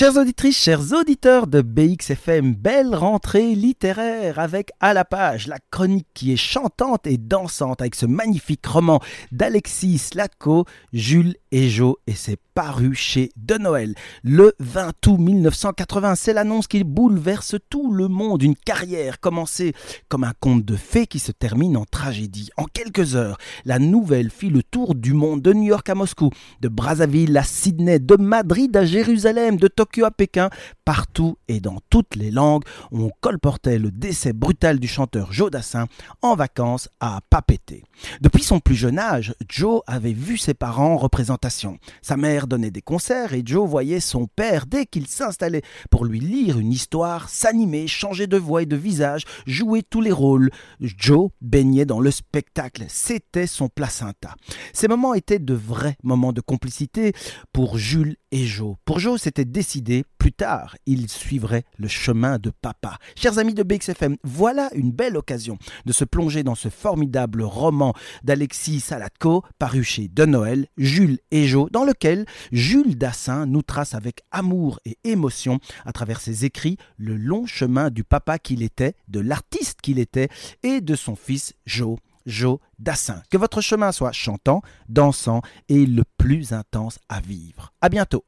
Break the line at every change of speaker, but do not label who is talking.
Chères auditrices, chers auditeurs de BXFM, belle rentrée littéraire avec à la page la chronique qui est chantante et dansante avec ce magnifique roman d'Alexis Slatko, Jules et Jo et c'est paru chez De Noël. Le 20 août 1980, c'est l'annonce qui bouleverse tout le monde, une carrière commencée comme un conte de fées qui se termine en tragédie. En quelques heures, la nouvelle fit le tour du monde de New York à Moscou, de Brazzaville à Sydney, de Madrid à Jérusalem, de Tokyo à Pékin, partout et dans toutes les langues, on colportait le décès brutal du chanteur Joe Dassin en vacances à Papété. Depuis son plus jeune âge, Joe avait vu ses parents en Sa mère donnait des concerts et Joe voyait son père dès qu'il s'installait pour lui lire une histoire, s'animer, changer de voix et de visage, jouer tous les rôles. Joe baignait dans le spectacle, c'était son placenta. Ces moments étaient de vrais moments de complicité pour Jules et Joe. Pour Joe, c'était décidé, plus tard, il suivrait le chemin de papa. Chers amis de BXFM, voilà une belle occasion de se plonger dans ce formidable roman d'Alexis Salatko, paru chez De Noël, Jules et Joe, dans lequel Jules Dassin nous trace avec amour et émotion, à travers ses écrits, le long chemin du papa qu'il était, de l'artiste qu'il était et de son fils Joe. Joe Dassin. Que votre chemin soit chantant, dansant et le plus intense à vivre. À bientôt.